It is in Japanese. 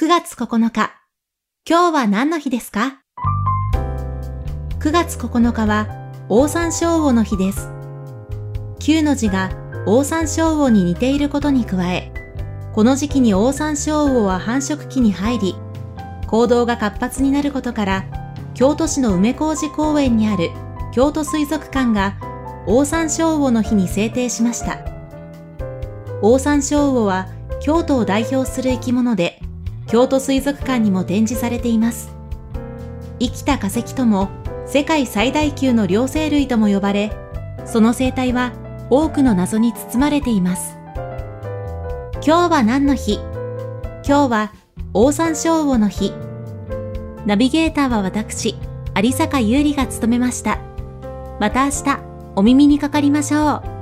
9月9日。今日は何の日ですか ?9 月9日は、オオサンショウウオの日です。9の字がオオサンショウウオに似ていることに加え、この時期にオオサンショウウオは繁殖期に入り、行動が活発になることから、京都市の梅小路公園にある京都水族館がオオサンショウウオの日に制定しました。オオサンショウウオは京都を代表する生き物で、京都水族館にも展示されています。生きた化石とも世界最大級の両生類とも呼ばれ、その生態は多くの謎に包まれています。今日は何の日？今日はオオサンショウウオの日。ナビゲーターは私、有坂優里が務めました。また明日、お耳にかかりましょう。